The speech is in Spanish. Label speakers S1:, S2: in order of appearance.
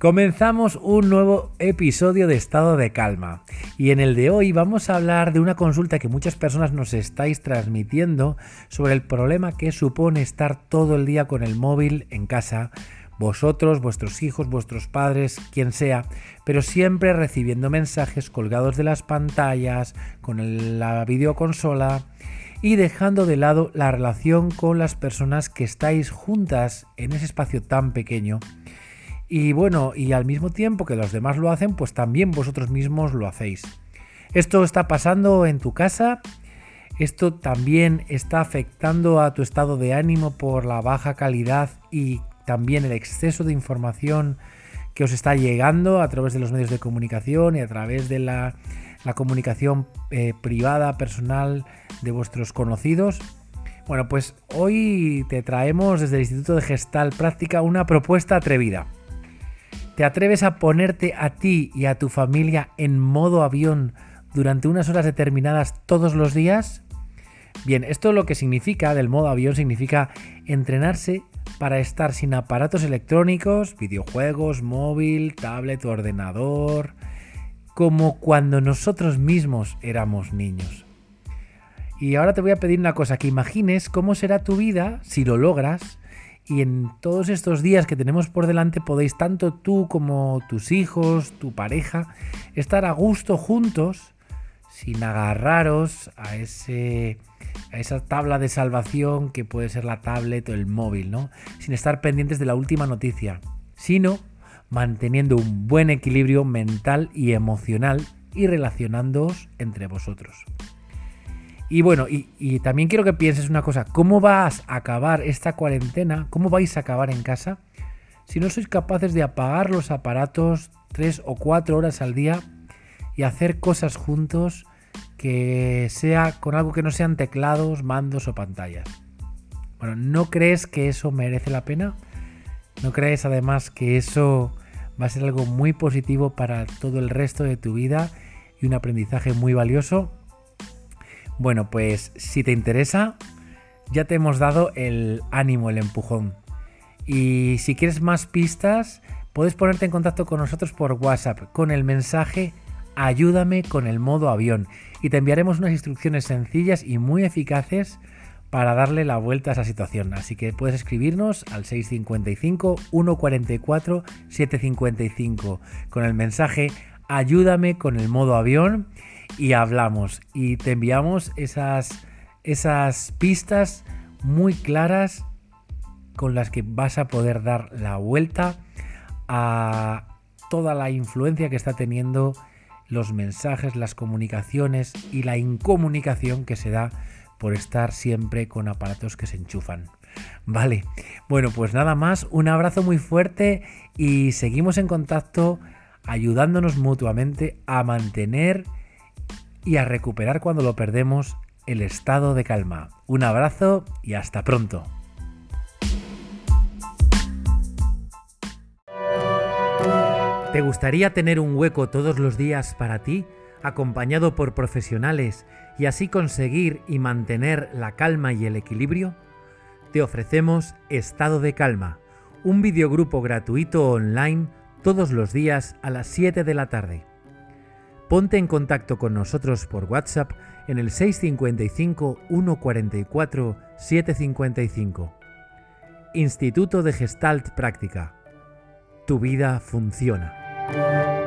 S1: Comenzamos un nuevo episodio de Estado de Calma. Y en el de hoy vamos a hablar de una consulta que muchas personas nos estáis transmitiendo sobre el problema que supone estar todo el día con el móvil en casa, vosotros, vuestros hijos, vuestros padres, quien sea, pero siempre recibiendo mensajes colgados de las pantallas, con la videoconsola y dejando de lado la relación con las personas que estáis juntas en ese espacio tan pequeño y bueno, y al mismo tiempo que los demás lo hacen, pues también vosotros mismos lo hacéis. Esto está pasando en tu casa, esto también está afectando a tu estado de ánimo por la baja calidad y también el exceso de información que os está llegando a través de los medios de comunicación y a través de la, comunicación eh, privada, personal de vuestros conocidos. Bueno, pues hoy te traemos desde el Instituto de Gestal Práctica una propuesta atrevida. ¿Te atreves a ponerte a ti y a tu familia en modo avión durante unas horas determinadas todos los días? Bien, esto lo que significa del modo avión significa entrenarse para estar sin aparatos electrónicos, videojuegos, móvil, tablet, ordenador, como cuando nosotros mismos éramos niños. Y ahora te voy a pedir una cosa, que imagines cómo será tu vida si lo logras y en todos estos días que tenemos por delante podéis tanto tú como tus hijos, tu pareja, estar a gusto juntos sin agarraros a ese a esa tabla de salvación que puede ser la tablet o el móvil, ¿no? Sin estar pendientes de la última noticia, sino manteniendo un buen equilibrio mental y emocional y relacionándoos entre vosotros. Y bueno, y, también quiero que pienses una cosa, ¿cómo vas a acabar esta cuarentena? ¿Cómo vais a acabar en casa? Si no sois capaces de apagar los aparatos tres o cuatro horas al día y hacer cosas juntos que sea con algo que no sean teclados, mandos o pantallas. Bueno, ¿no crees que eso merece la pena? ¿No crees además que eso va a ser algo muy positivo para todo el resto de tu vida y un aprendizaje muy valioso? Bueno, pues si te interesa, ya te hemos dado el ánimo, el empujón. Y si quieres más pistas, puedes ponerte en contacto con nosotros por WhatsApp con el mensaje ayúdame con el modo avión y te enviaremos unas instrucciones sencillas y muy eficaces para darle la vuelta a esa situación. Así que puedes escribirnos al 655 144 755 con el mensaje ayúdame con el modo avión y hablamos. Y te enviamos esas, esas pistas muy claras con las que vas a poder dar la vuelta a toda la influencia que está teniendo los mensajes, las comunicaciones y la incomunicación que se da por estar siempre con aparatos que se enchufan. Vale, bueno, pues nada más, un abrazo muy fuerte y seguimos en contacto ayudándonos mutuamente a mantener y a recuperar cuando lo perdemos el estado de calma. Un abrazo y hasta pronto. ¿Te gustaría tener un hueco todos los días para ti, acompañado por profesionales y así conseguir y mantener la calma y el equilibrio? Te ofrecemos Estado de Calma, un videogrupo gratuito online todos los días a las 7 de la tarde. Ponte en contacto con nosotros por WhatsApp en el 655 144 755. Instituto de Gestalt Práctica. Tu vida funciona.